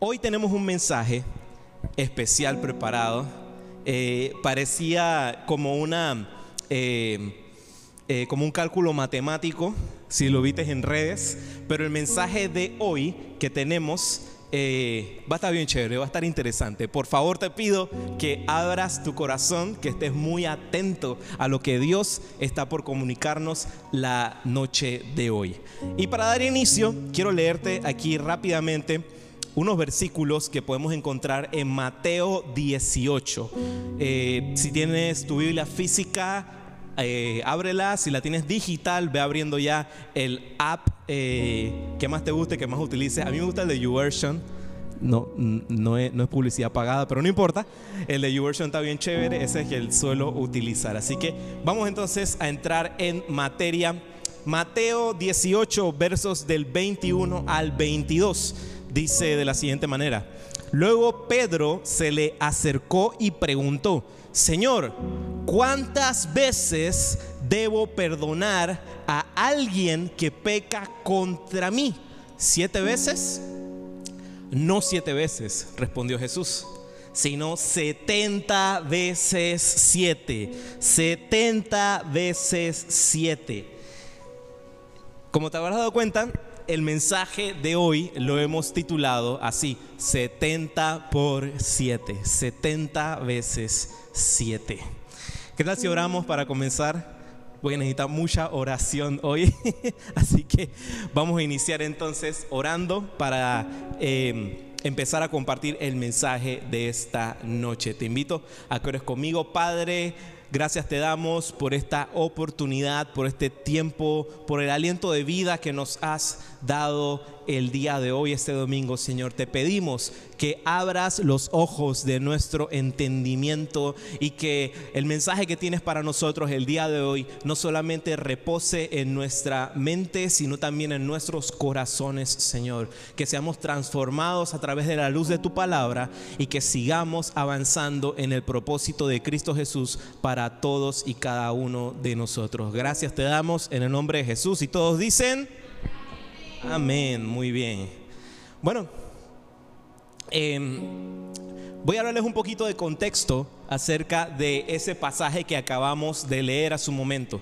Hoy tenemos un mensaje especial preparado. Eh, parecía como una eh, eh, como un cálculo matemático, si lo viste en redes, pero el mensaje de hoy que tenemos va a estar bien chévere, va a estar interesante. Por favor te pido que abras tu corazón, que estés muy atento a lo que Dios está por comunicarnos la noche de hoy. Y para dar inicio, quiero leerte aquí rápidamente unos versículos que podemos encontrar en Mateo 18. Eh, si tienes tu Biblia física, eh, ábrela. Si la tienes digital, ve abriendo ya el app eh, que más te guste, que más utilices. A mí me gusta el de YouVersion. No, no, es, no es publicidad pagada, pero no importa. El de YouVersion está bien chévere. Ese es el suelo utilizar. Así que vamos entonces a entrar en materia. Mateo 18, versos del 21 al 22 dice de la siguiente manera. Luego Pedro se le acercó y preguntó, Señor, ¿cuántas veces debo perdonar a alguien que peca contra mí? ¿Siete veces? No siete veces, respondió Jesús, sino setenta veces siete. Setenta veces siete. Como te habrás dado cuenta, el mensaje de hoy lo hemos titulado así, 70 por 7, 70 veces 7. ¿Qué tal si oramos para comenzar? Voy a necesitar mucha oración hoy, así que vamos a iniciar entonces orando para eh, empezar a compartir el mensaje de esta noche. Te invito a que ores conmigo, Padre. Gracias te damos por esta oportunidad, por este tiempo, por el aliento de vida que nos has dado el día de hoy, este domingo, Señor. Te pedimos que abras los ojos de nuestro entendimiento y que el mensaje que tienes para nosotros el día de hoy no solamente repose en nuestra mente, sino también en nuestros corazones, Señor. Que seamos transformados a través de la luz de tu palabra y que sigamos avanzando en el propósito de Cristo Jesús para todos y cada uno de nosotros. Gracias te damos en el nombre de Jesús y todos dicen... Amén, muy bien. Bueno, em, voy a hablarles un poquito de contexto acerca de ese pasaje que acabamos de leer a su momento.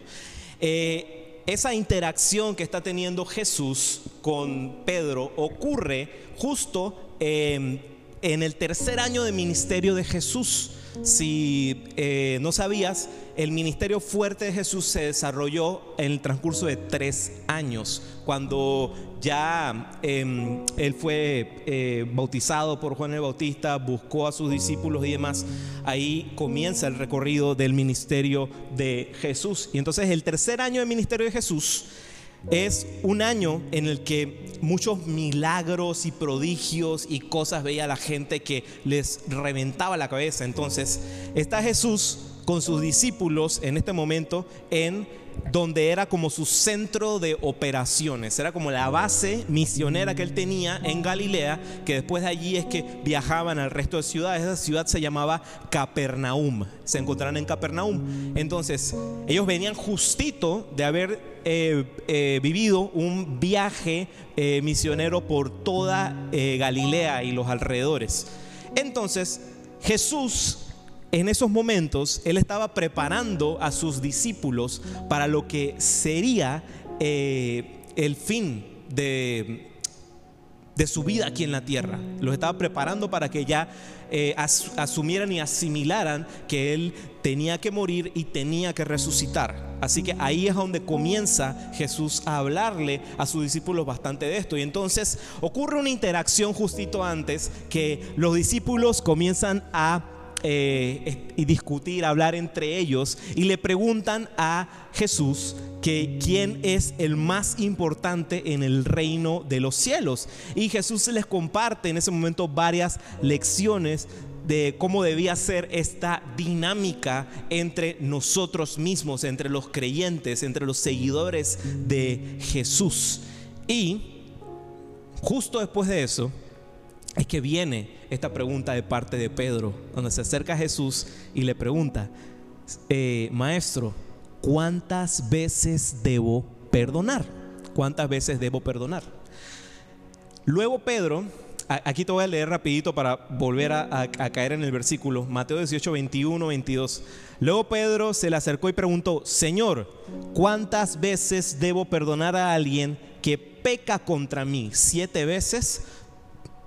Eh, esa interacción que está teniendo Jesús con Pedro ocurre justo em, en el tercer año de ministerio de Jesús. Si eh, no sabías, el ministerio fuerte de Jesús se desarrolló en el transcurso de tres años, cuando ya em, él fue eh, bautizado por Juan el Bautista, buscó a sus discípulos y demás. Ahí comienza el recorrido del ministerio de Jesús. Y entonces el tercer año del ministerio de Jesús es un año en el que muchos milagros y prodigios y cosas veía la gente que les reventaba la cabeza. Entonces está Jesús con sus discípulos en este momento en donde era como su centro de operaciones, era como la base misionera que él tenía en Galilea, que después de allí es que viajaban al resto de ciudades. Esa ciudad se llamaba Capernaum, se encontraron en Capernaum. Entonces, ellos venían justito de haber eh, eh, vivido un viaje eh, misionero por toda Galilea y los alrededores. Entonces, Jesús en esos momentos él estaba preparando a sus discípulos para lo que sería eh, el fin de, su vida aquí en la tierra. Los estaba preparando para que ya eh, asumieran y asimilaran que él tenía que morir y tenía que resucitar. Así que ahí es donde comienza Jesús a hablarle a sus discípulos bastante de esto. Y entonces ocurre una interacción justito antes que los discípulos comienzan a eh, y discutir, hablar entre ellos y le preguntan a Jesús que quién es el más importante en el reino de los cielos. Y Jesús les comparte en ese momento varias lecciones de cómo debía ser esta dinámica entre nosotros mismos, entre los creyentes, entre los seguidores de Jesús. Y justo después de eso, es que viene esta pregunta de parte de Pedro, donde se acerca a Jesús y le pregunta, eh, maestro, ¿cuántas veces debo perdonar? ¿Cuántas veces debo perdonar? Luego Pedro aquí te voy a leer rapidito para volver a, caer en el versículo. Mateo 18, 21, 22. Luego Pedro se le acercó y preguntó, Señor, ¿cuántas veces debo perdonar a alguien que peca contra mí? ¿Siete veces?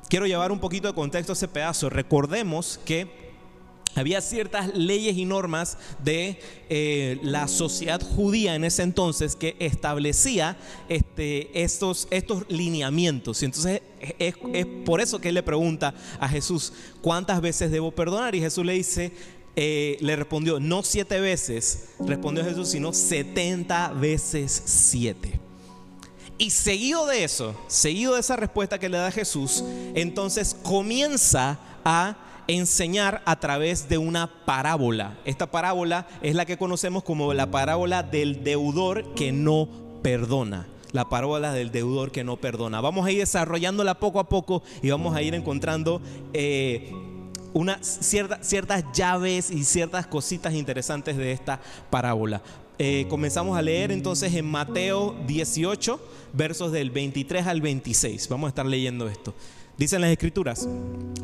Quiero llevar un poquito de contexto a ese pedazo. Recordemos que había ciertas leyes y normas de eh, la sociedad judía en ese entonces que establecía este, estos, estos lineamientos. Y entonces es, por eso que él le pregunta a Jesús, ¿cuántas veces debo perdonar? Y Jesús le dice, eh, le respondió, no siete veces, respondió Jesús, sino setenta veces siete. Y seguido de eso, seguido de esa respuesta que le da Jesús, entonces comienza a enseñar a través de una parábola. Esta parábola es la que conocemos como la parábola del deudor que no perdona. La parábola del deudor que no perdona. Vamos a ir desarrollándola poco a poco y vamos a ir encontrando eh, ciertas llaves y ciertas cositas interesantes de esta parábola. Eh, comenzamos a leer entonces en Mateo 18, versos del 23 al 26. Vamos a estar leyendo esto. Dicen las escrituras.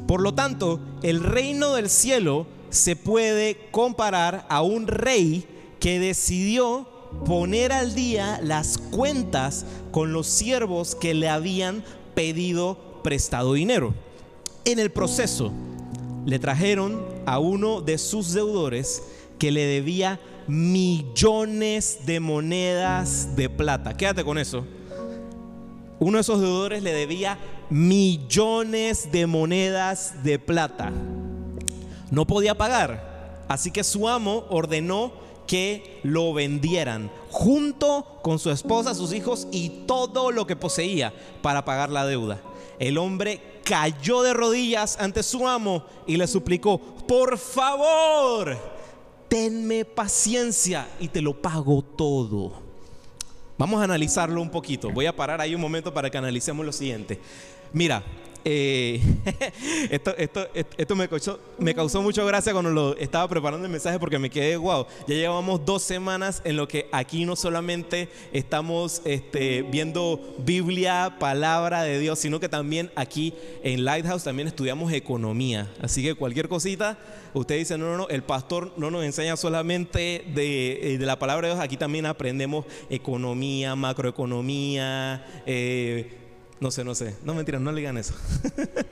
Por lo tanto, el reino del cielo se puede comparar a un rey que decidió poner al día las cuentas con los siervos que le habían pedido prestado dinero. En el proceso, le trajeron a uno de sus deudores que le debía millones de monedas de plata. Quédate con eso. Uno de esos deudores le debía millones de monedas de plata. No podía pagar, así que su amo ordenó que lo vendieran junto con su esposa, sus hijos y todo lo que poseía para pagar la deuda. El hombre cayó de rodillas ante su amo y le suplicó, por favor, tenme paciencia y te lo pago todo. Vamos a analizarlo un poquito. Voy a parar ahí un momento para que analicemos lo siguiente. Mira, eh, esto, me, causó, me, mucha gracia cuando lo estaba preparando el mensaje porque me quedé wow. Ya llevamos dos semanas en lo que aquí no solamente estamos este, viendo Biblia, palabra de Dios, sino que también aquí en Lighthouse también estudiamos economía. Así que cualquier cosita, usted dice, no, no, no, el pastor no nos enseña solamente de, eh, la palabra de Dios, aquí también aprendemos economía, macroeconomía. Eh, no sé, no sé. No mentira, no le digan eso.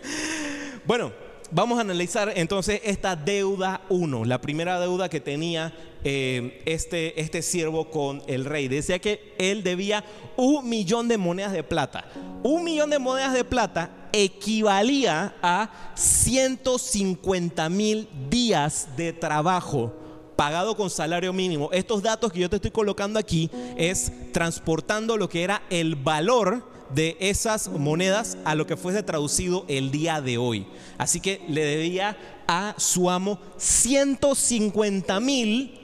bueno, vamos a analizar entonces esta deuda 1, la primera deuda que tenía eh, este, este siervo con el rey. Decía que él debía un millón de monedas de plata. Un millón de monedas de plata equivalía a 150 mil días de trabajo pagado con salario mínimo. Estos datos que yo te estoy colocando aquí es transportando lo que era el valor de esas monedas a lo que fuese traducido el día de hoy. Así que le debía a su amo 150 mil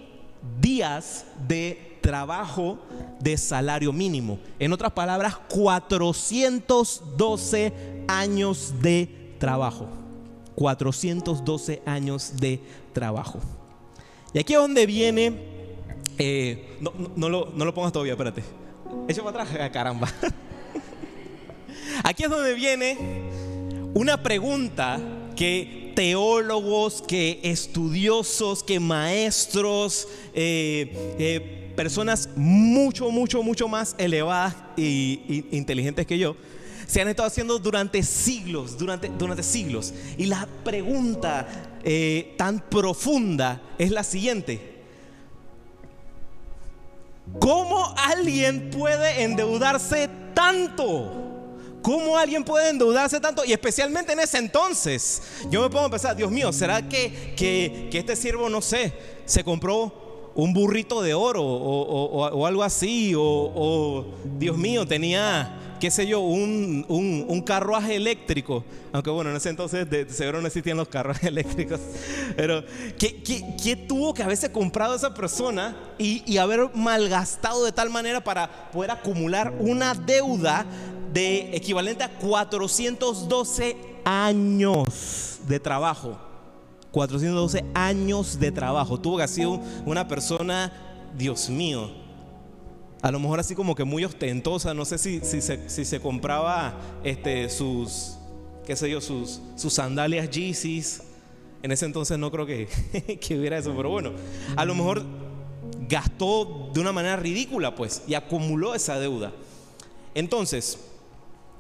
días de trabajo de salario mínimo. En otras palabras, 412 años de trabajo. 412 años de trabajo. Y aquí es donde viene, eh, no, lo, no, lo, pongas todavía, espérate. Echa para atrás, ah, caramba. Aquí es donde viene una pregunta que teólogos, que estudiosos, que maestros, eh, eh, personas mucho, mucho, mucho más elevadas e inteligentes que yo, se han estado haciendo durante siglos, durante, durante siglos. Y la pregunta eh, tan profunda es la siguiente. ¿Cómo alguien puede endeudarse tanto? ¿Cómo alguien puede endeudarse tanto? Y especialmente en ese entonces. Yo me a pensar, Dios mío, ¿será que, que, este siervo, no sé, se compró un burrito de oro o, algo así? O, Dios mío, tenía, qué sé yo, un, un, carruaje eléctrico. Aunque bueno, en ese entonces de, seguro no existían los carruajes eléctricos. Pero, ¿qué, qué, tuvo que haberse comprado esa persona y, y haber malgastado de tal manera para poder acumular una deuda de equivalente a 412 años de trabajo. 412 años de trabajo. Tuvo que haber sido una persona, Dios mío, a lo mejor así como que muy ostentosa. No sé si, si, se, compraba este, sus, qué sé yo, sus, sus sandalias Yeezys. En ese entonces no creo que, que hubiera eso, pero bueno, a lo mejor gastó de una manera ridícula, pues, y acumuló esa deuda. Entonces,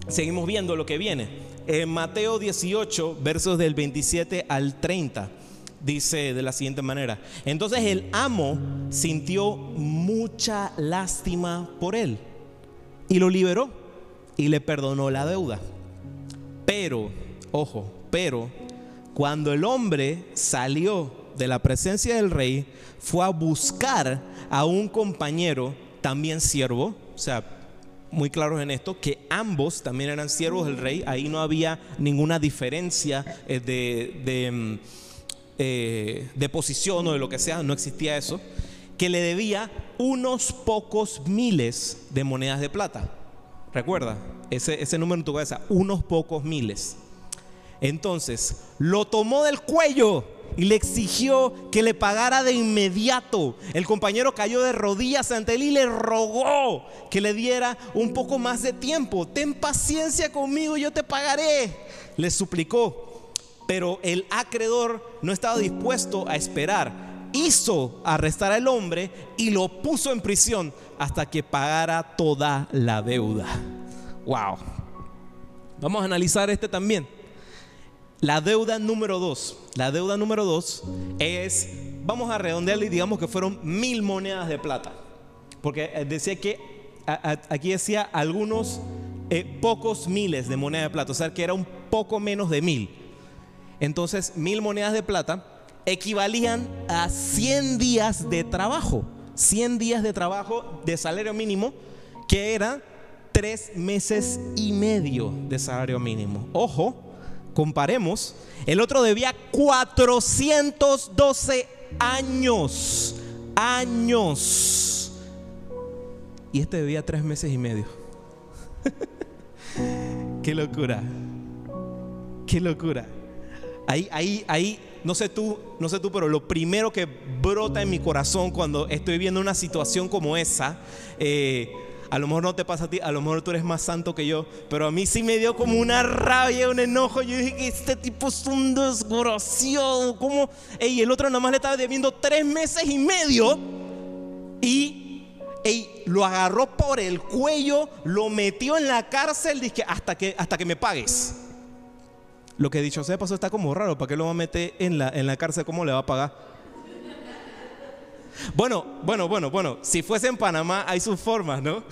seguimos viendo lo que viene. En Mateo 18, versos del 27 al 30, dice de la siguiente manera. Entonces el amo sintió mucha lástima por él y lo liberó y le perdonó la deuda. Pero, ojo, pero cuando el hombre salió de la presencia del rey, fue a buscar a un compañero, también siervo, o sea, muy claros en esto, que ambos también eran siervos del rey, ahí no había ninguna diferencia eh, de, de, mm, eh, de posición o de lo que sea, no existía eso, que le debía unos pocos miles de monedas de plata. Recuerda, ese, ese número en tu cabeza, unos pocos miles. Entonces, lo tomó del cuello y le exigió que le pagara de inmediato. El compañero cayó de rodillas ante él y le rogó que le diera un poco más de tiempo. Ten paciencia conmigo, yo te pagaré. Le suplicó. Pero el acreedor no estaba dispuesto a esperar. Hizo arrestar al hombre y lo puso en prisión hasta que pagara toda la deuda. Wow. Vamos a analizar este también. La deuda número dos. La deuda número dos es, vamos a redondearle y digamos que fueron mil monedas de plata. Porque eh, decía que, aquí decía algunos eh, pocos miles de monedas de plata, o sea que era un poco menos de mil. Entonces, mil monedas de plata equivalían a 100 días de trabajo. 100 días de trabajo de salario mínimo, que era tres meses y medio de salario mínimo. Ojo, comparemos, el otro debía 412 años, años. Y este debía tres meses y medio. Qué locura. Qué locura. Ahí, ahí, ahí, no sé tú, no sé tú, pero lo primero que brota en mi corazón cuando estoy viendo una situación como esa, eh, a lo mejor no te pasa a ti, a lo mejor tú eres más santo que yo, pero a mí sí me dio como una rabia, un enojo. Yo dije que este tipo es un desgraciado. ¿Cómo? Y el otro nada más le estaba debiendo tres meses y medio y lo agarró por el cuello, lo metió en la cárcel, dije, hasta que, hasta que me pagues. Lo que dicho sea pasó está como raro, ¿para qué lo va a meter en la, en la cárcel? ¿Cómo le va a pagar? Bueno, bueno, bueno, bueno. Si fuese en Panamá hay sus formas, ¿no?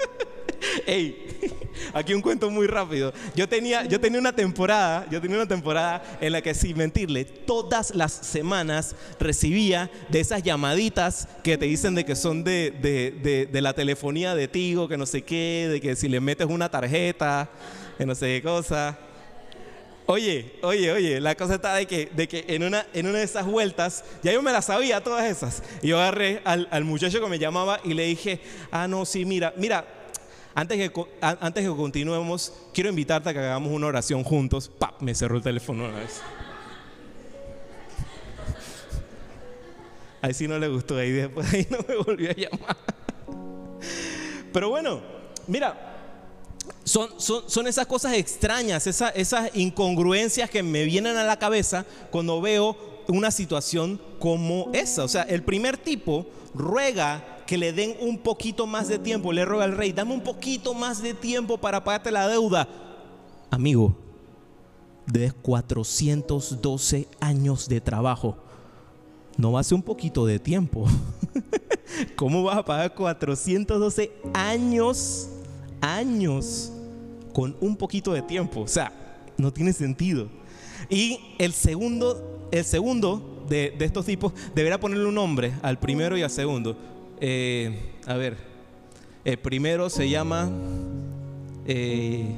Ey, aquí un cuento muy rápido. Yo tenía, yo tenía una temporada, yo tenía una temporada en la que sin mentirle, todas las semanas recibía de esas llamaditas que te dicen de que son de, de, de la telefonía de Tigo, que no sé qué, de que si le metes una tarjeta, que no sé qué cosa. Oye, oye, oye, la cosa está de que, de que en, una, en una de esas vueltas, ya yo me las sabía todas esas. Y yo agarré al, muchacho que me llamaba y le dije, ah, no, sí, mira, mira, antes que, antes que continuemos, quiero invitarte a que hagamos una oración juntos. ¡Pap! Me cerró el teléfono una vez. Ahí sí no le gustó, ahí después ahí no me volvió a llamar. Pero bueno, mira, son, son, esas cosas extrañas, esas incongruencias que me vienen a la cabeza cuando veo una situación como esa. O sea, el primer tipo ruega que le den un poquito más de tiempo, le ruega al rey, dame un poquito más de tiempo para pagarte la deuda. Amigo, de 412 años de trabajo, no va a ser un poquito de tiempo. ¿Cómo vas a pagar 412 años? Años con un poquito de tiempo. O sea, no tiene sentido. Y el segundo, el segundo de, estos tipos deberá ponerle un nombre al primero y al segundo. Eh, a ver, el primero se llama... Eh,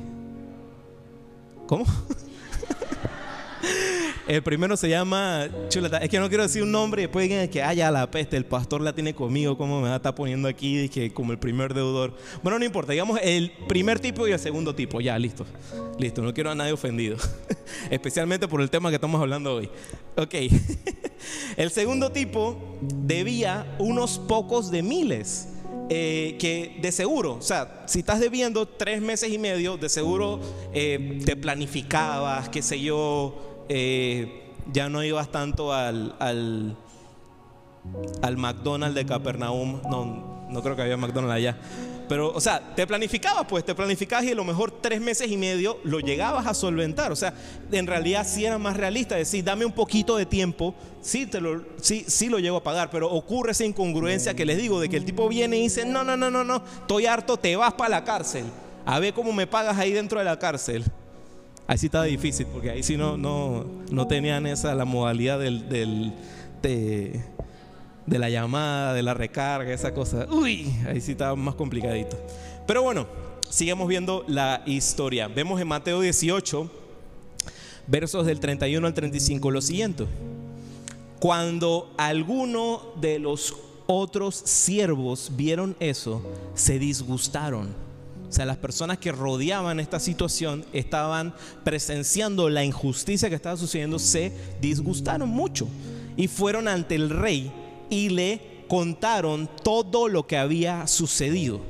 ¿Cómo? El primero se llama. Es que no quiero decir un nombre y después digan que haya la peste, el pastor la tiene conmigo, como me va a poniendo aquí, que como el primer deudor. Bueno, no importa, digamos el primer tipo y el segundo tipo. Ya, listo. Listo, no quiero a nadie ofendido. Especialmente por el tema que estamos hablando hoy. Ok. el segundo tipo debía unos pocos de miles. eh, que de seguro, o sea, si estás debiendo tres meses y medio, de seguro eh, te planificabas, qué sé yo, eh, ya no ibas tanto al, al, al McDonald's de Capernaum, no, no creo que había McDonald's allá. Pero, o sea, te planificabas, pues te planificabas y a lo mejor tres meses y medio lo llegabas a solventar. O sea, en realidad sí era más realista decir, dame un poquito de tiempo, sí, te lo, sí, sí lo llego a pagar, pero ocurre esa incongruencia que les digo, de que el tipo viene y dice, no, no, no, no, no, estoy harto, te vas para la cárcel. A ver cómo me pagas ahí dentro de la cárcel. Ahí sí estaba difícil, porque ahí sí no, no, no tenían esa, la modalidad del, del de, de la llamada, de la recarga, esa cosa. Uy, ahí sí estaba más complicadito. Pero bueno, sigamos viendo la historia. Vemos en Mateo 18, versos del 31 al 35, lo siguiente. Cuando alguno de los otros siervos vieron eso, se disgustaron. O sea, las personas que rodeaban esta situación estaban presenciando la injusticia que estaba sucediendo, se disgustaron mucho y fueron ante el rey y le contaron todo lo que había sucedido.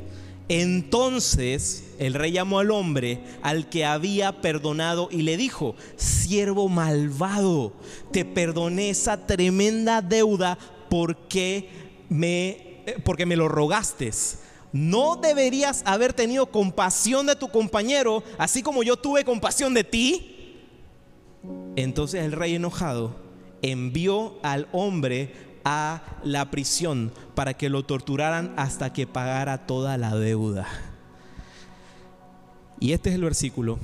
Entonces el rey llamó al hombre al que había perdonado y le dijo, siervo malvado, te perdoné esa tremenda deuda porque me, eh, porque me lo rogaste. ¿No deberías haber tenido compasión de tu compañero, así como yo tuve compasión de ti? Entonces el rey enojado envió al hombre a la prisión para que lo torturaran hasta que pagara toda la deuda. Y este es el versículo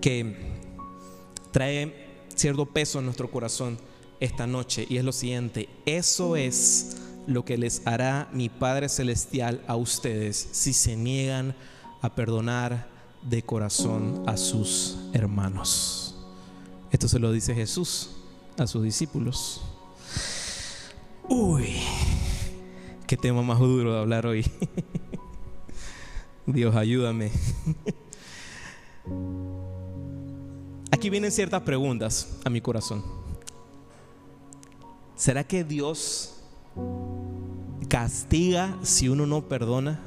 que trae cierto peso en nuestro corazón esta noche y es lo siguiente, eso es lo que les hará mi Padre Celestial a ustedes si se niegan a perdonar de corazón a sus hermanos. Esto se lo dice Jesús a sus discípulos. Uy, qué tema más duro de hablar hoy. Dios, ayúdame. Aquí vienen ciertas preguntas a mi corazón. ¿Será que Dios castiga si uno no perdona?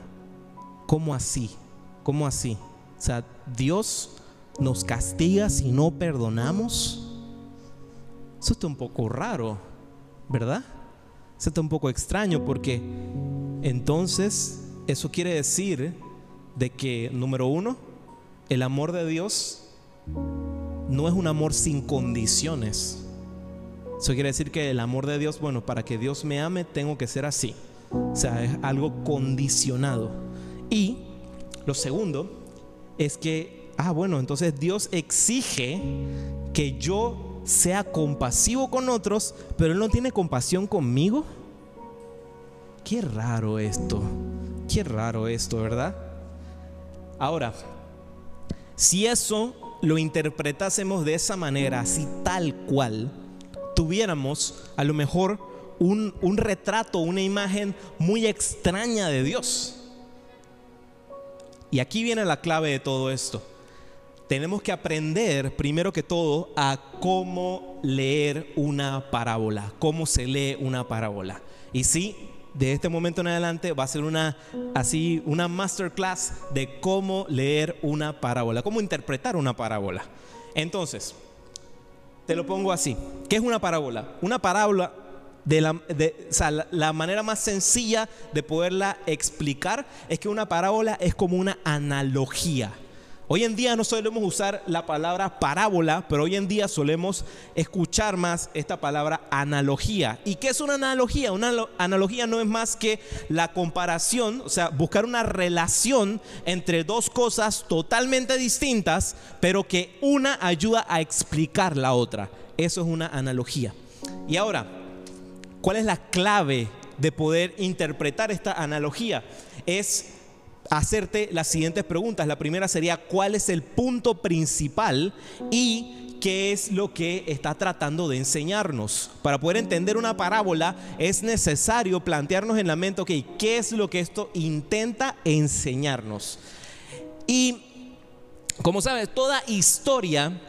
¿Cómo así? ¿Cómo así? O sea, Dios nos castiga si no perdonamos. Eso está un poco raro, ¿verdad? Eso está un poco extraño porque entonces eso quiere decir de que, número uno, el amor de Dios no es un amor sin condiciones. Eso quiere decir que el amor de Dios, bueno, para que Dios me ame tengo que ser así. O sea, es algo condicionado. Y lo segundo es que, ah, bueno, entonces Dios exige que yo sea compasivo con otros, pero Él no tiene compasión conmigo. Qué raro esto. Qué raro esto, ¿verdad? Ahora, si eso lo interpretásemos de esa manera, así tal cual, tuviéramos a lo mejor un, un retrato, una imagen muy extraña de Dios. Y aquí viene la clave de todo esto tenemos que aprender primero que todo a cómo leer una parábola, cómo se lee una parábola. Y sí, de este momento en adelante va a ser una así una masterclass de cómo leer una parábola, cómo interpretar una parábola. Entonces, te lo pongo así. ¿Qué es una parábola? Una parábola de la, de, la, manera más sencilla de poderla explicar es que una parábola es como una analogía. Hoy en día no solemos usar la palabra parábola, pero hoy en día solemos escuchar más esta palabra analogía. ¿Y qué es una analogía? Una analogía no es más que la comparación, o sea, buscar una relación entre dos cosas totalmente distintas, pero que una ayuda a explicar la otra. Eso es una analogía. Y ahora, ¿cuál es la clave de poder interpretar esta analogía? Es hacerte las siguientes preguntas. La primera sería, ¿cuál es el punto principal y qué es lo que está tratando de enseñarnos? Para poder entender una parábola es necesario plantearnos en la mente, ok, ¿qué es lo que esto intenta enseñarnos? Y como sabes, toda historia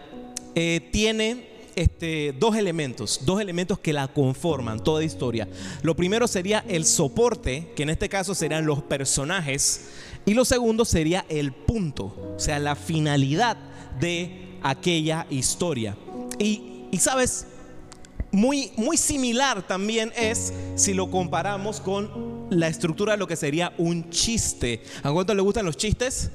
eh, tiene este, dos elementos, dos elementos que la conforman, toda historia. Lo primero sería el soporte, que en este caso serían los personajes, y lo segundo sería el punto, o sea, la finalidad de aquella historia. Y, y sabes, muy, muy similar también es si lo comparamos con la estructura de lo que sería un chiste. ¿A cuánto le gustan los chistes?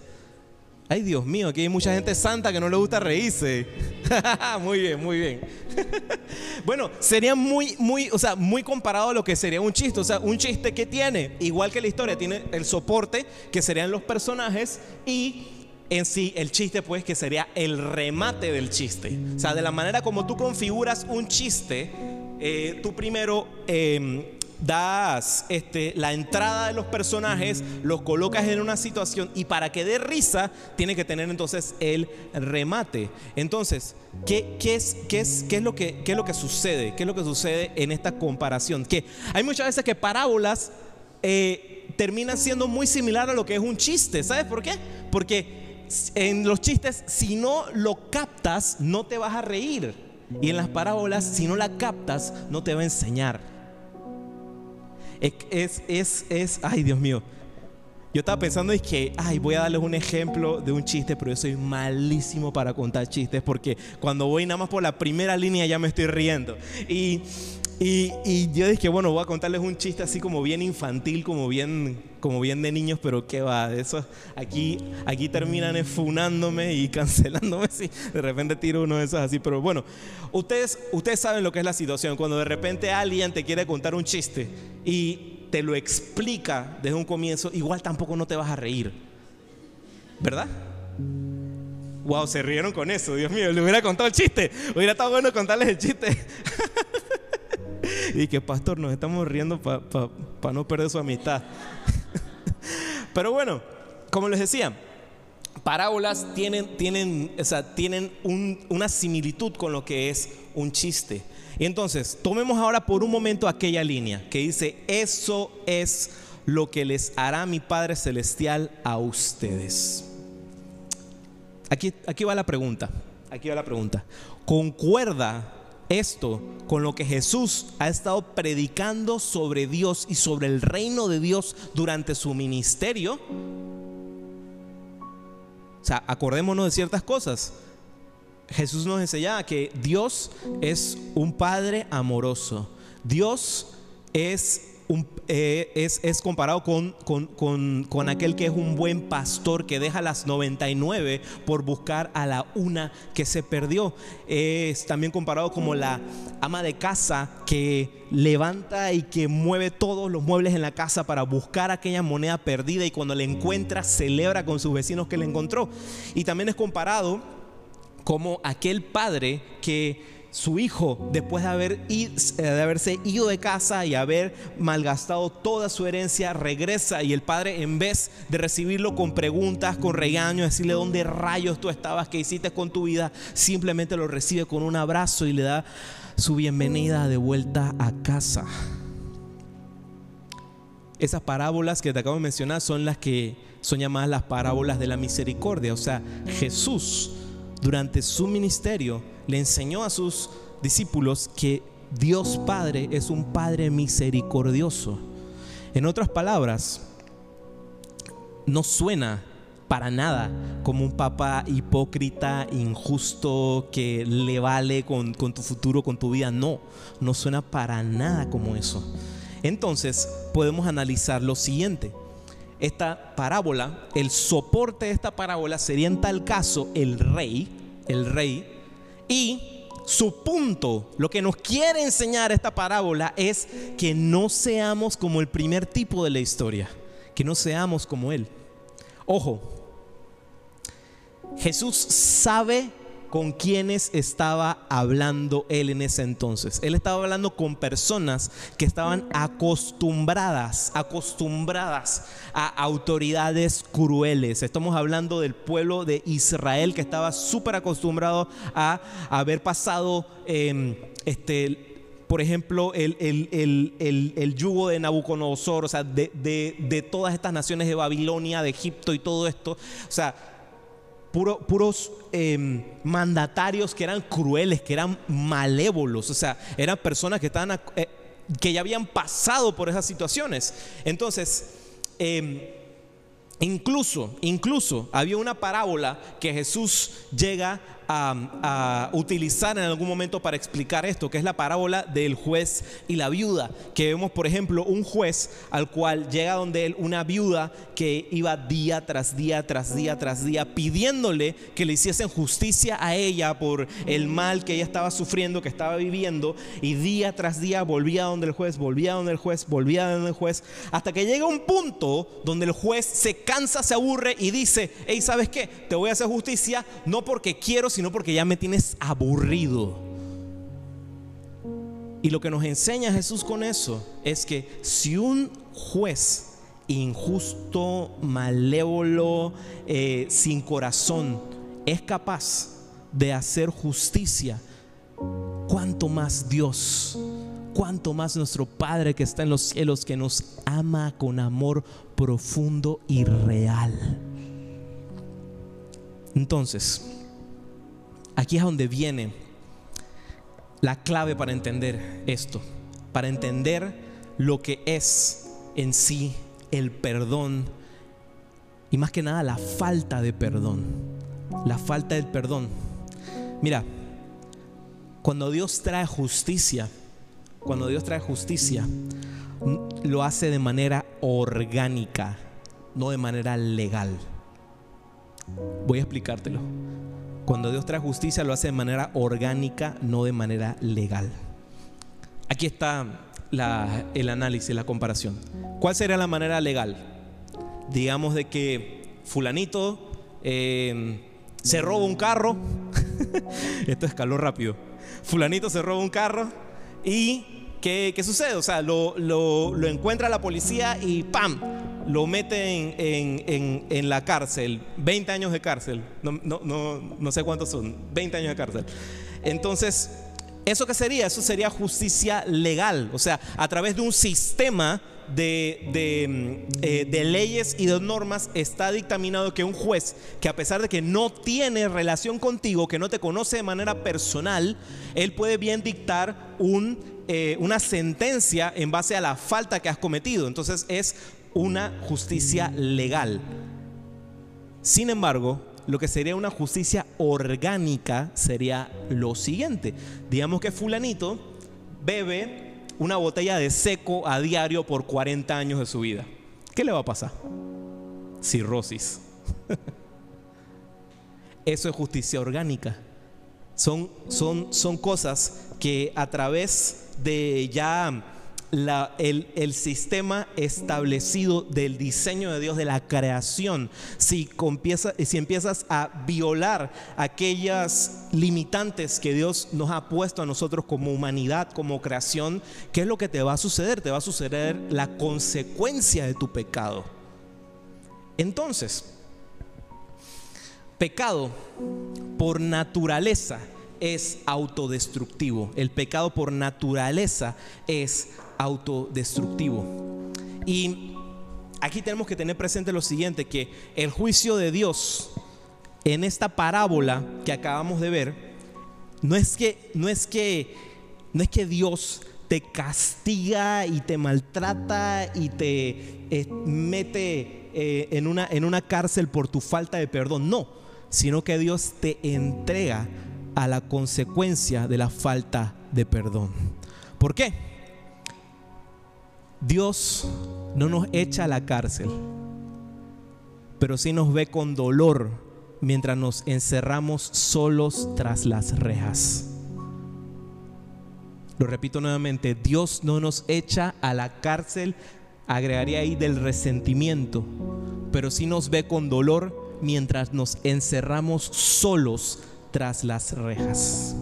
Ay, Dios mío, aquí hay mucha gente santa que no le gusta reírse. muy bien, muy bien. bueno, sería muy, muy, o sea, muy comparado a lo que sería un chiste. O sea, un chiste que tiene, igual que la historia, tiene el soporte, que serían los personajes, y en sí el chiste, pues, que sería el remate del chiste. O sea, de la manera como tú configuras un chiste, eh, tú primero em, das este, la entrada de los personajes, los colocas en una situación y para que dé risa tiene que tener entonces el remate. Entonces, ¿qué, es, qué, es, qué, es lo que, qué es lo que sucede? ¿Qué es lo que sucede en esta comparación? Que hay muchas veces que parábolas eh, terminan siendo muy similar a lo que es un chiste. ¿Sabes por qué? Porque en los chistes, si no lo captas, no te vas a reír. Y en las parábolas, si no la captas, no te va a enseñar. Es, es, es, ay Dios mío. Yo estaba pensando es que, ay, voy a darles un ejemplo de un chiste, pero yo soy malísimo para contar chistes porque cuando voy nada más por la primera línea ya me estoy riendo. Y y, yo dije, bueno, voy a contarles un chiste así como bien infantil, como bien, como bien de niños, pero qué va, eso aquí, aquí terminan esfunándome y cancelándome si de repente tiro uno de esos así. Pero bueno, ustedes, ustedes saben lo que es la situación. Cuando de repente alguien te quiere contar un chiste y te lo explica desde un comienzo, igual tampoco no te vas a reír. ¿Verdad? Wow, se rieron con eso, Dios mío, le hubiera contado el chiste. Hubiera estado bueno contarles el chiste. y que, pastor, nos estamos riendo para no perder su amistad. Pero bueno, como les decía, parábolas tienen, tienen, tienen una similitud con lo que es un chiste. Y entonces, tomemos ahora por un momento aquella línea que dice, eso es lo que les hará mi Padre Celestial a ustedes. Aquí, aquí va la pregunta, aquí va la pregunta. ¿Concuerda esto con lo que Jesús ha estado predicando sobre Dios y sobre el reino de Dios durante su ministerio, o sea, acordémonos de ciertas cosas. Jesús nos enseñaba que Dios es un Padre amoroso. Dios es eh, es, comparado con, con, aquel que es un buen pastor que deja las 99 por buscar a la una que se perdió. Es también comparado como la ama de casa que levanta y que mueve todos los muebles en la casa para buscar aquella moneda perdida y cuando la encuentra celebra con sus vecinos que la encontró. Y también es comparado como aquel padre que su hijo, después de, haber eh, de haberse ido de casa y haber malgastado toda su herencia, regresa y el padre en vez de recibirlo con preguntas, con regaños, decirle dónde rayos tú estabas, qué hiciste con tu vida, simplemente lo recibe con un abrazo y le da su bienvenida de vuelta a casa. Esas parábolas que te acabo de mencionar son las que son llamadas las parábolas de la misericordia. O sea, Jesús durante su ministerio le enseñó a sus discípulos que Dios Padre es un Padre misericordioso. En otras palabras, no suena para nada como un papá hipócrita, injusto, que le vale con, con, tu futuro, con tu vida. No, no suena para nada como eso. Entonces podemos analizar lo siguiente. Esta parábola, el soporte de esta parábola sería en tal caso el rey, el rey y su punto, lo que nos quiere enseñar esta parábola es que no seamos como el primer tipo de la historia, que no seamos como él. Ojo, Jesús sabe con quienes estaba hablando él en ese entonces. Él estaba hablando con personas que estaban acostumbradas, acostumbradas a autoridades crueles. Estamos hablando del pueblo de Israel que estaba súper acostumbrado a haber pasado em, este, por ejemplo, el, yugo de Nabucodonosor, o sea, de, de, todas estas naciones de Babilonia, de Egipto y todo esto. O sea, puros em, mandatarios que eran crueles, que eran malévolos, o sea, eran personas que, estaban, eh, que ya habían pasado por esas situaciones. Entonces, em, incluso, incluso había una parábola que Jesús llega a, utilizar en algún momento para explicar esto, que es la parábola del juez y la viuda, que vemos, por ejemplo, un juez al cual llega donde él una viuda que iba día tras día, tras día, tras día, pidiéndole que le hiciesen justicia a ella por el mal que ella estaba sufriendo, que estaba viviendo, y día tras día volvía donde el juez, volvía donde el juez, volvía donde el juez, hasta que llega un punto donde el juez se cansa, se aburre y dice, hey, ¿sabes qué? Te voy a hacer justicia no porque quiero, sino porque ya me tienes aburrido. Y lo que nos enseña Jesús con eso es que si un juez injusto, malévolo, eh, sin corazón, es capaz de hacer justicia, cuánto más Dios, cuánto más nuestro Padre que está en los cielos, que nos ama con amor profundo y real. Entonces, Aquí es donde viene la clave para entender esto, para entender lo que es en sí el perdón y más que nada la falta de perdón, la falta del perdón. Mira, cuando Dios trae justicia, cuando Dios trae justicia, lo hace de manera orgánica, no de manera legal. Voy a explicártelo. Cuando Dios trae justicia lo hace de manera orgánica, no de manera legal. Aquí está el análisis, la comparación. ¿Cuál sería la manera legal? Digamos de que fulanito em, se roba un carro. Esto escaló rápido. Fulanito se roba un carro y ¿qué, sucede? O sea, lo, lo encuentra la policía y ¡pam! Lo meten en, la cárcel, 20 años de cárcel, no, sé cuántos son, 20 años de cárcel. Entonces, ¿eso qué sería? Eso sería justicia legal, o sea, a través de un sistema de, eh, de, leyes y de normas está dictaminado que un juez que a pesar de que no tiene relación contigo, que no te conoce de manera personal, él puede bien dictar un, eh, una sentencia en base a la falta que has cometido. Entonces es una justicia legal. Sin embargo, lo que sería una justicia orgánica sería lo siguiente. Digamos que fulanito bebe una botella de seco a diario por 40 años de su vida. ¿Qué le va a pasar? Cirrosis. Eso es justicia orgánica. Son, son, son cosas que a través de ya el, sistema establecido del diseño de Dios, de la creación, si, si empiezas a violar aquellas limitantes que Dios nos ha puesto a nosotros como humanidad, como creación, ¿qué es lo que te va a suceder? Te va a suceder la consecuencia de tu pecado. Entonces, pecado por naturaleza es autodestructivo. El pecado por naturaleza es autodestructivo. Y aquí tenemos que tener presente lo siguiente, que el juicio de Dios en esta parábola que acabamos de ver, no es que, no es que, no es que Dios te castiga y te maltrata y te eh, mete eh, en, una, en una cárcel por tu falta de perdón, no, sino que Dios te entrega a la consecuencia de la falta de perdón. ¿Por qué? Dios no nos echa a la cárcel, pero sí nos ve con dolor mientras nos encerramos solos tras las rejas. Lo repito nuevamente, Dios no nos echa a la cárcel, agregaría ahí del resentimiento, pero sí nos ve con dolor mientras nos encerramos solos tras las rejas.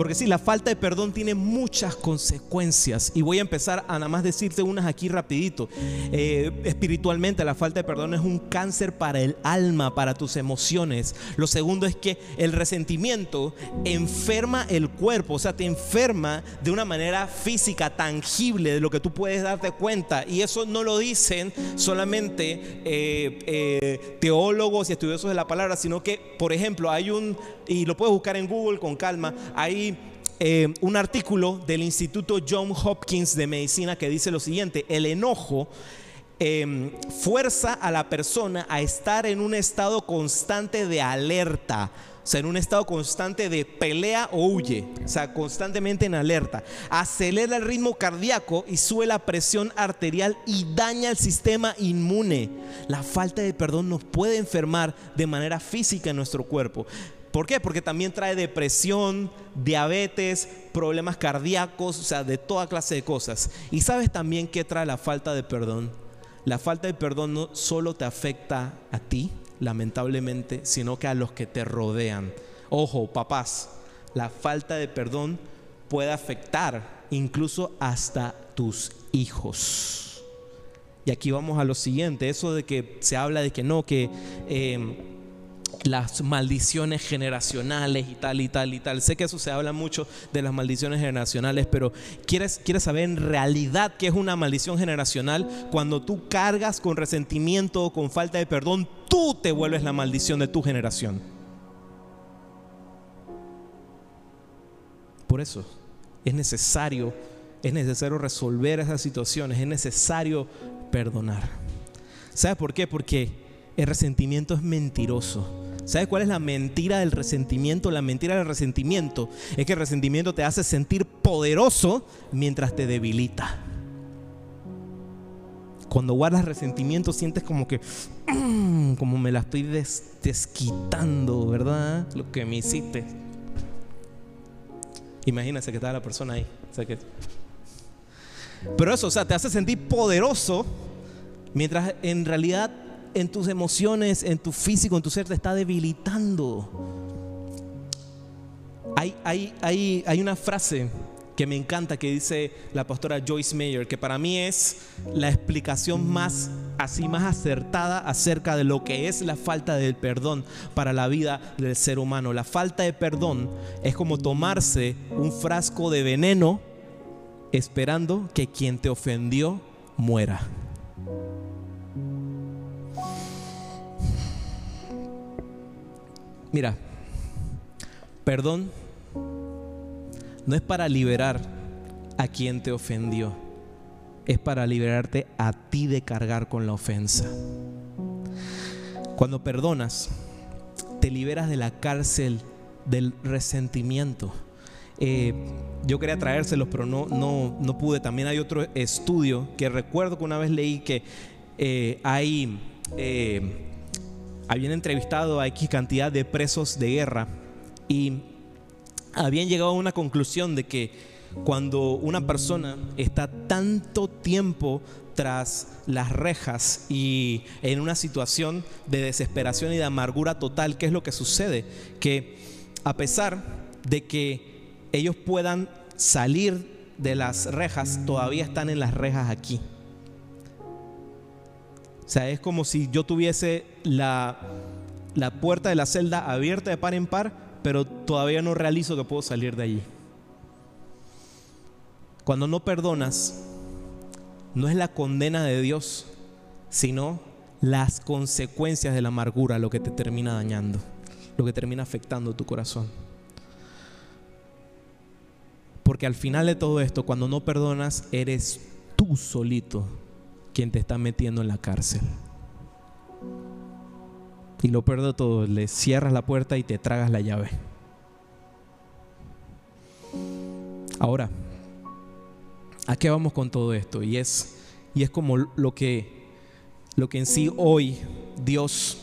Porque sí, la falta de perdón tiene muchas consecuencias. Y voy a empezar a nada más decirte unas aquí rapidito. Eh, espiritualmente, la falta de perdón es un cáncer para el alma, para tus emociones. Lo segundo es que el resentimiento enferma el cuerpo, o sea, te enferma de una manera física, tangible, de lo que tú puedes darte cuenta. Y eso no lo dicen solamente eh, eh, teólogos y estudiosos de la palabra, sino que, por ejemplo, hay un, y lo puedes buscar en Google con calma, hay eh, un artículo del Instituto John Hopkins de Medicina que dice lo siguiente, el enojo em, fuerza a la persona a estar en un estado constante de alerta o sea, en un estado constante de pelea o huye, o sea, constantemente en alerta. Acelera el ritmo cardíaco y sube la presión arterial y daña el sistema inmune. La falta de perdón nos puede enfermar de manera física en nuestro cuerpo. ¿Por qué? Porque también trae depresión, diabetes, problemas cardíacos, o sea, de toda clase de cosas. Y sabes también qué trae la falta de perdón. La falta de perdón no solo te afecta a ti, lamentablemente, sino que a los que te rodean. Ojo, papás, la falta de perdón puede afectar incluso hasta tus hijos. Y aquí vamos a lo siguiente, eso de que se habla de que no, que... Eh, las maldiciones generacionales y tal y tal y tal. Sé que eso se habla mucho de las maldiciones generacionales, pero ¿quieres, quieres saber en realidad qué es una maldición generacional? Cuando tú cargas con resentimiento o con falta de perdón, tú te vuelves la maldición de tu generación. Por eso es necesario, es necesario resolver esas situaciones, es necesario perdonar. ¿Sabes por qué? Porque el resentimiento es mentiroso. ¿Sabes cuál es la mentira del resentimiento? La mentira del resentimiento es que el resentimiento te hace sentir poderoso mientras te debilita. Cuando guardas resentimiento sientes como que, como me la estoy desquitando, ¿verdad? Lo que me hiciste. Imagínense que está la persona ahí. Pero eso, o sea, te hace sentir poderoso mientras en realidad en tus emociones, en tu físico, en tu ser, te está debilitando. Hay, hay, hay, hay una frase que me encanta que dice la pastora Joyce Mayer, que para mí es la explicación más así más acertada acerca de lo que es la falta del perdón para la vida del ser humano. La falta de perdón es como tomarse un frasco de veneno esperando que quien te ofendió muera. Mira, perdón no es para liberar a quien te ofendió, es para liberarte a ti de cargar con la ofensa. Cuando perdonas, te liberas de la cárcel del resentimiento. Eh, yo quería traérselos, pero no, no, no pude. También hay otro estudio que recuerdo que una vez leí que eh, hay eh, habían entrevistado a X cantidad de presos de guerra y habían llegado a una conclusión de que cuando una persona está tanto tiempo tras las rejas y en una situación de desesperación y de amargura total, ¿qué es lo que sucede? Que a pesar de que ellos puedan salir de las rejas, todavía están en las rejas aquí. Sea, es como si yo tuviese la, la puerta de la celda abierta de par en par, pero todavía no realizo que puedo salir de allí. Cuando no perdonas, no es la condena de Dios, sino las consecuencias de la amargura lo que te termina dañando, lo que termina afectando tu corazón. Porque al final de todo esto, cuando no perdonas, eres tú solito quien te está metiendo en la cárcel. Y lo peor de todo, le cierras la puerta y te tragas la llave. Ahora, ¿a qué vamos con todo esto? Y es, y es como lo que, lo que en sí hoy Dios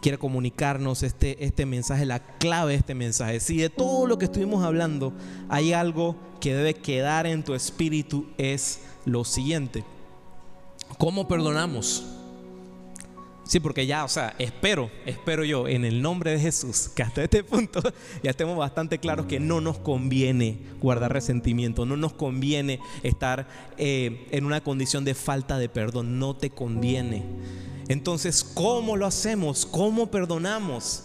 quiere comunicarnos este, este mensaje, la clave de este mensaje. Si de todo lo que estuvimos hablando hay algo que debe quedar en tu espíritu es lo siguiente. ¿Cómo perdonamos? Sí, porque ya, o sea, espero, espero yo, en el nombre de Jesús, que hasta este punto ya estemos bastante claros que no nos conviene guardar resentimiento, no nos conviene estar eh, en una condición de falta de perdón, no te conviene. Entonces, ¿cómo lo hacemos? ¿Cómo perdonamos?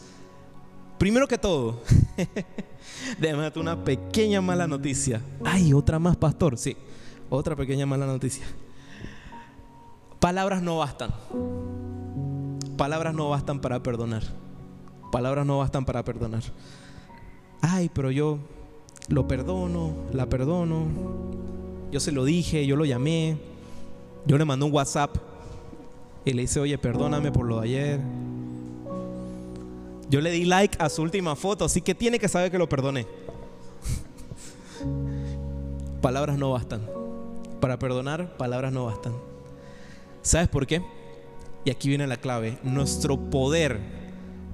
Primero que todo, déjame una pequeña mala noticia. Ay, otra más, pastor. Sí, otra pequeña mala noticia. Palabras no bastan. Palabras no bastan para perdonar. Palabras no bastan para perdonar. Ay, pero yo lo perdono, la perdono. Yo se lo dije, yo lo llamé. Yo le mandé un WhatsApp y le dice, oye, perdóname por lo de ayer. Yo le di like a su última foto, así que tiene que saber que lo perdoné. palabras no bastan. Para perdonar, palabras no bastan. ¿Sabes por qué? Y aquí viene la clave. Nuestro poder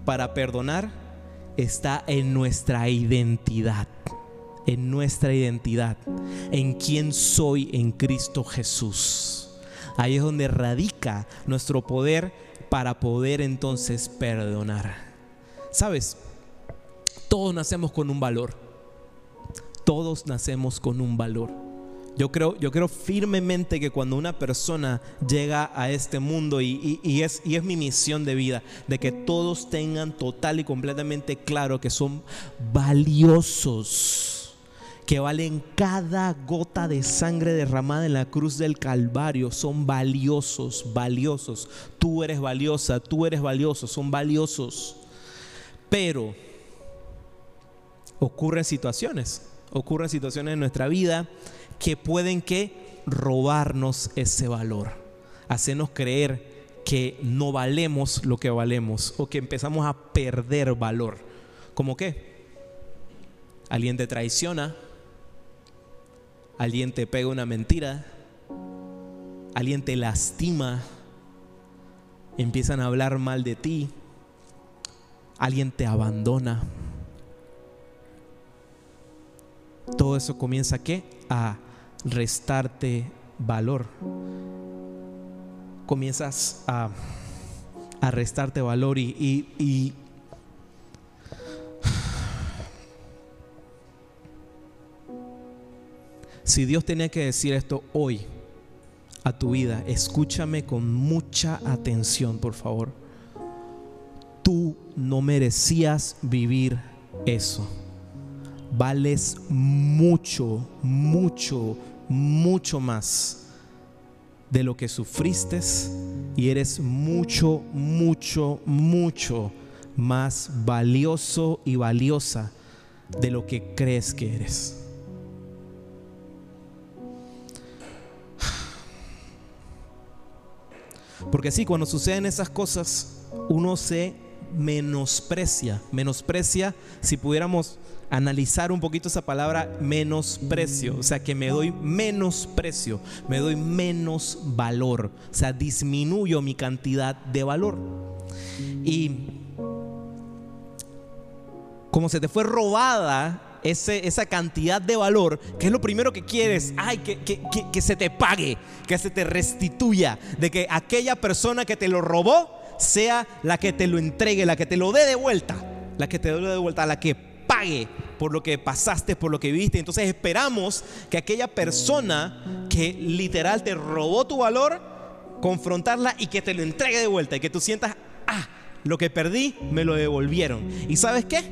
para perdonar está en nuestra identidad. En nuestra identidad. En quién soy en Cristo Jesús. Ahí es donde radica nuestro poder para poder entonces perdonar. ¿Sabes? Todos nacemos con un valor. Todos nacemos con un valor. Yo creo, yo creo firmemente que cuando una persona llega a este mundo y, es, y es mi misión de vida, de que todos tengan total y completamente claro que son valiosos, que valen cada gota de sangre derramada en la cruz del Calvario, son valiosos, valiosos. Tú eres valiosa, tú eres valioso, son valiosos. Pero ocurren situaciones, ocurren situaciones en nuestra vida que pueden que robarnos ese valor, hacernos creer que no valemos lo que valemos o que empezamos a perder valor. ¿Cómo qué? Alguien te traiciona, alguien te pega una mentira, alguien te lastima, empiezan a hablar mal de ti, alguien te abandona. Todo eso comienza ¿qué? a restarte valor. Comienzas a, a restarte valor y, y si Dios tenía que decir esto hoy a tu vida, escúchame con mucha atención, por favor. Tú no merecías vivir eso. Vales mucho, mucho, mucho más de lo que sufriste y eres mucho, mucho, mucho más valioso y valiosa de lo que crees que eres. Porque sí, cuando suceden esas cosas, uno se menosprecia, menosprecia, si pudiéramos analizar un poquito esa palabra menosprecio, o sea que me doy menos precio, me doy menos valor, o sea, disminuyo mi cantidad de valor. Y como se te fue robada ese, esa cantidad de valor, que es lo primero que quieres, ay, que, que, que, se te pague, que se te restituya, de que aquella persona que te lo robó sea la que te lo entregue, la que te lo dé de vuelta, la que te lo dé de vuelta, la que pague por lo que pasaste, por lo que viste. Entonces esperamos que aquella persona que literal te robó tu valor, confrontarla y que te lo entregue de vuelta y que tú sientas, ah, lo que perdí me lo devolvieron. ¿Y sabes qué?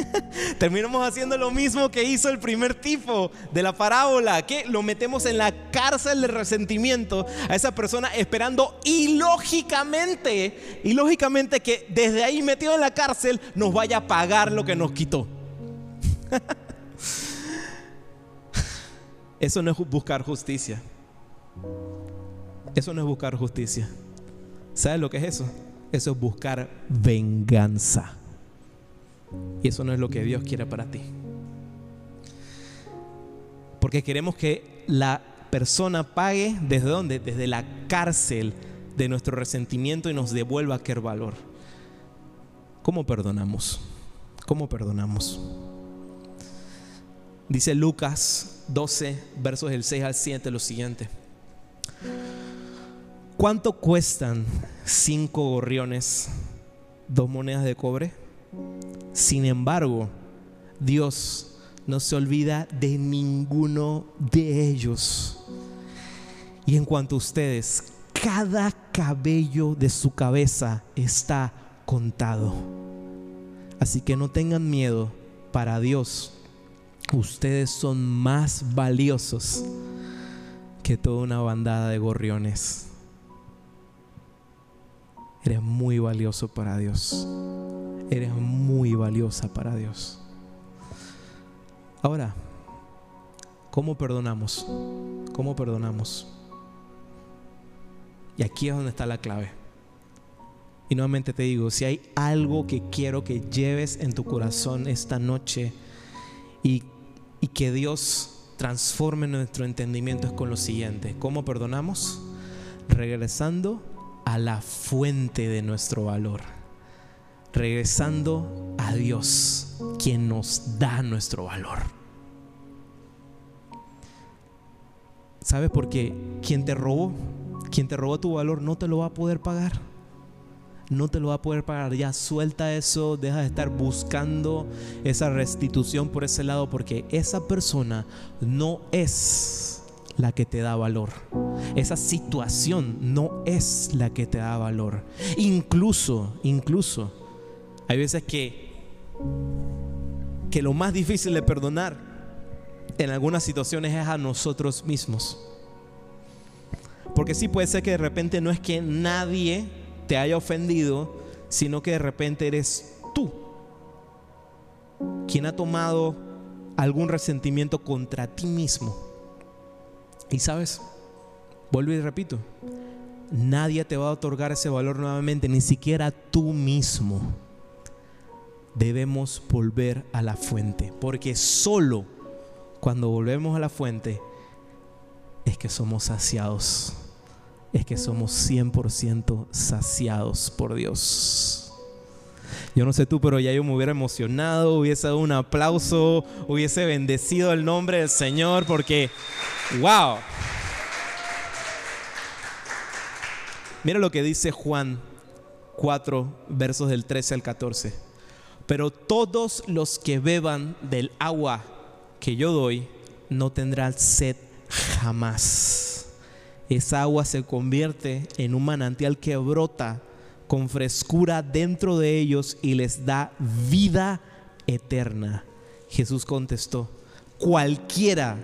Terminamos haciendo lo mismo que hizo el primer tipo de la parábola, que lo metemos en la cárcel de resentimiento a esa persona esperando ilógicamente, ilógicamente que desde ahí metido en la cárcel nos vaya a pagar lo que nos quitó. Eso no es buscar justicia. Eso no es buscar justicia. ¿Sabes lo que es eso? Eso es buscar venganza. Y eso no es lo que Dios quiere para ti. Porque queremos que la persona pague desde dónde? Desde la cárcel de nuestro resentimiento y nos devuelva aquel valor. ¿Cómo perdonamos? ¿Cómo perdonamos? Dice Lucas 12, versos del 6 al 7, lo siguiente. ¿Cuánto cuestan cinco gorriones, dos monedas de cobre? Sin embargo, Dios no se olvida de ninguno de ellos. Y en cuanto a ustedes, cada cabello de su cabeza está contado. Así que no tengan miedo, para Dios ustedes son más valiosos que toda una bandada de gorriones. Eres muy valioso para Dios. Eres muy valiosa para Dios. Ahora, ¿cómo perdonamos? ¿Cómo perdonamos? Y aquí es donde está la clave. Y nuevamente te digo, si hay algo que quiero que lleves en tu corazón esta noche y, y que Dios transforme nuestro entendimiento es con lo siguiente. ¿Cómo perdonamos? Regresando a la fuente de nuestro valor. Regresando a Dios, quien nos da nuestro valor. ¿Sabes por qué? Quien te robó, quien te robó tu valor no te lo va a poder pagar. No te lo va a poder pagar. Ya suelta eso, deja de estar buscando esa restitución por ese lado porque esa persona no es la que te da valor. Esa situación no es la que te da valor. Incluso, incluso, hay veces que que lo más difícil de perdonar en algunas situaciones es a nosotros mismos. Porque sí puede ser que de repente no es que nadie te haya ofendido, sino que de repente eres tú quien ha tomado algún resentimiento contra ti mismo. Y sabes, vuelvo y repito, nadie te va a otorgar ese valor nuevamente, ni siquiera tú mismo. Debemos volver a la fuente, porque solo cuando volvemos a la fuente es que somos saciados es que somos 100% saciados por Dios. Yo no sé tú, pero ya yo me hubiera emocionado, hubiese dado un aplauso, hubiese bendecido el nombre del Señor porque, wow. Mira lo que dice Juan 4, versos del 13 al 14. Pero todos los que beban del agua que yo doy no tendrán sed jamás esa agua se convierte en un manantial que brota con frescura dentro de ellos y les da vida eterna. Jesús contestó, cualquiera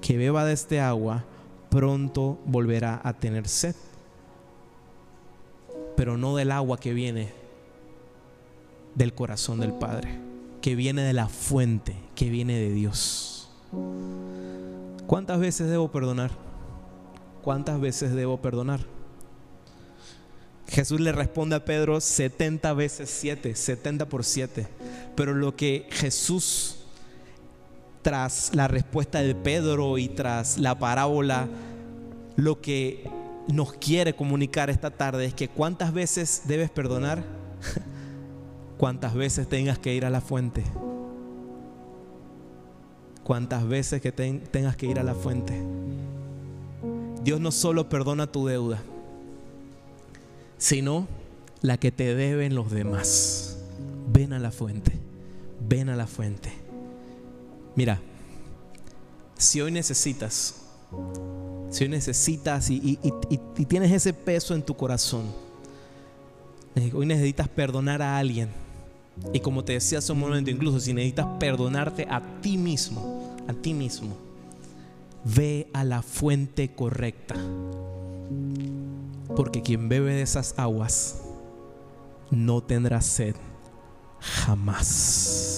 que beba de este agua pronto volverá a tener sed, pero no del agua que viene del corazón del Padre, que viene de la fuente, que viene de Dios. ¿Cuántas veces debo perdonar? ¿Cuántas veces debo perdonar? Jesús le responde a Pedro 70 veces 7, 70 por 7. Pero lo que Jesús, tras la respuesta de Pedro y tras la parábola, lo que nos quiere comunicar esta tarde es que cuántas veces debes perdonar, cuántas veces tengas que ir a la fuente, cuántas veces que tengas que ir a la fuente. Dios no solo perdona tu deuda, sino la que te deben los demás. Ven a la fuente, ven a la fuente. Mira, si hoy necesitas, si hoy necesitas y, tienes ese peso en tu corazón, eh, hoy necesitas perdonar a alguien. Y como te decía hace un momento, incluso si necesitas perdonarte a ti mismo, a ti mismo ve a la fuente correcta. Porque quien bebe de esas aguas no tendrá sed jamás.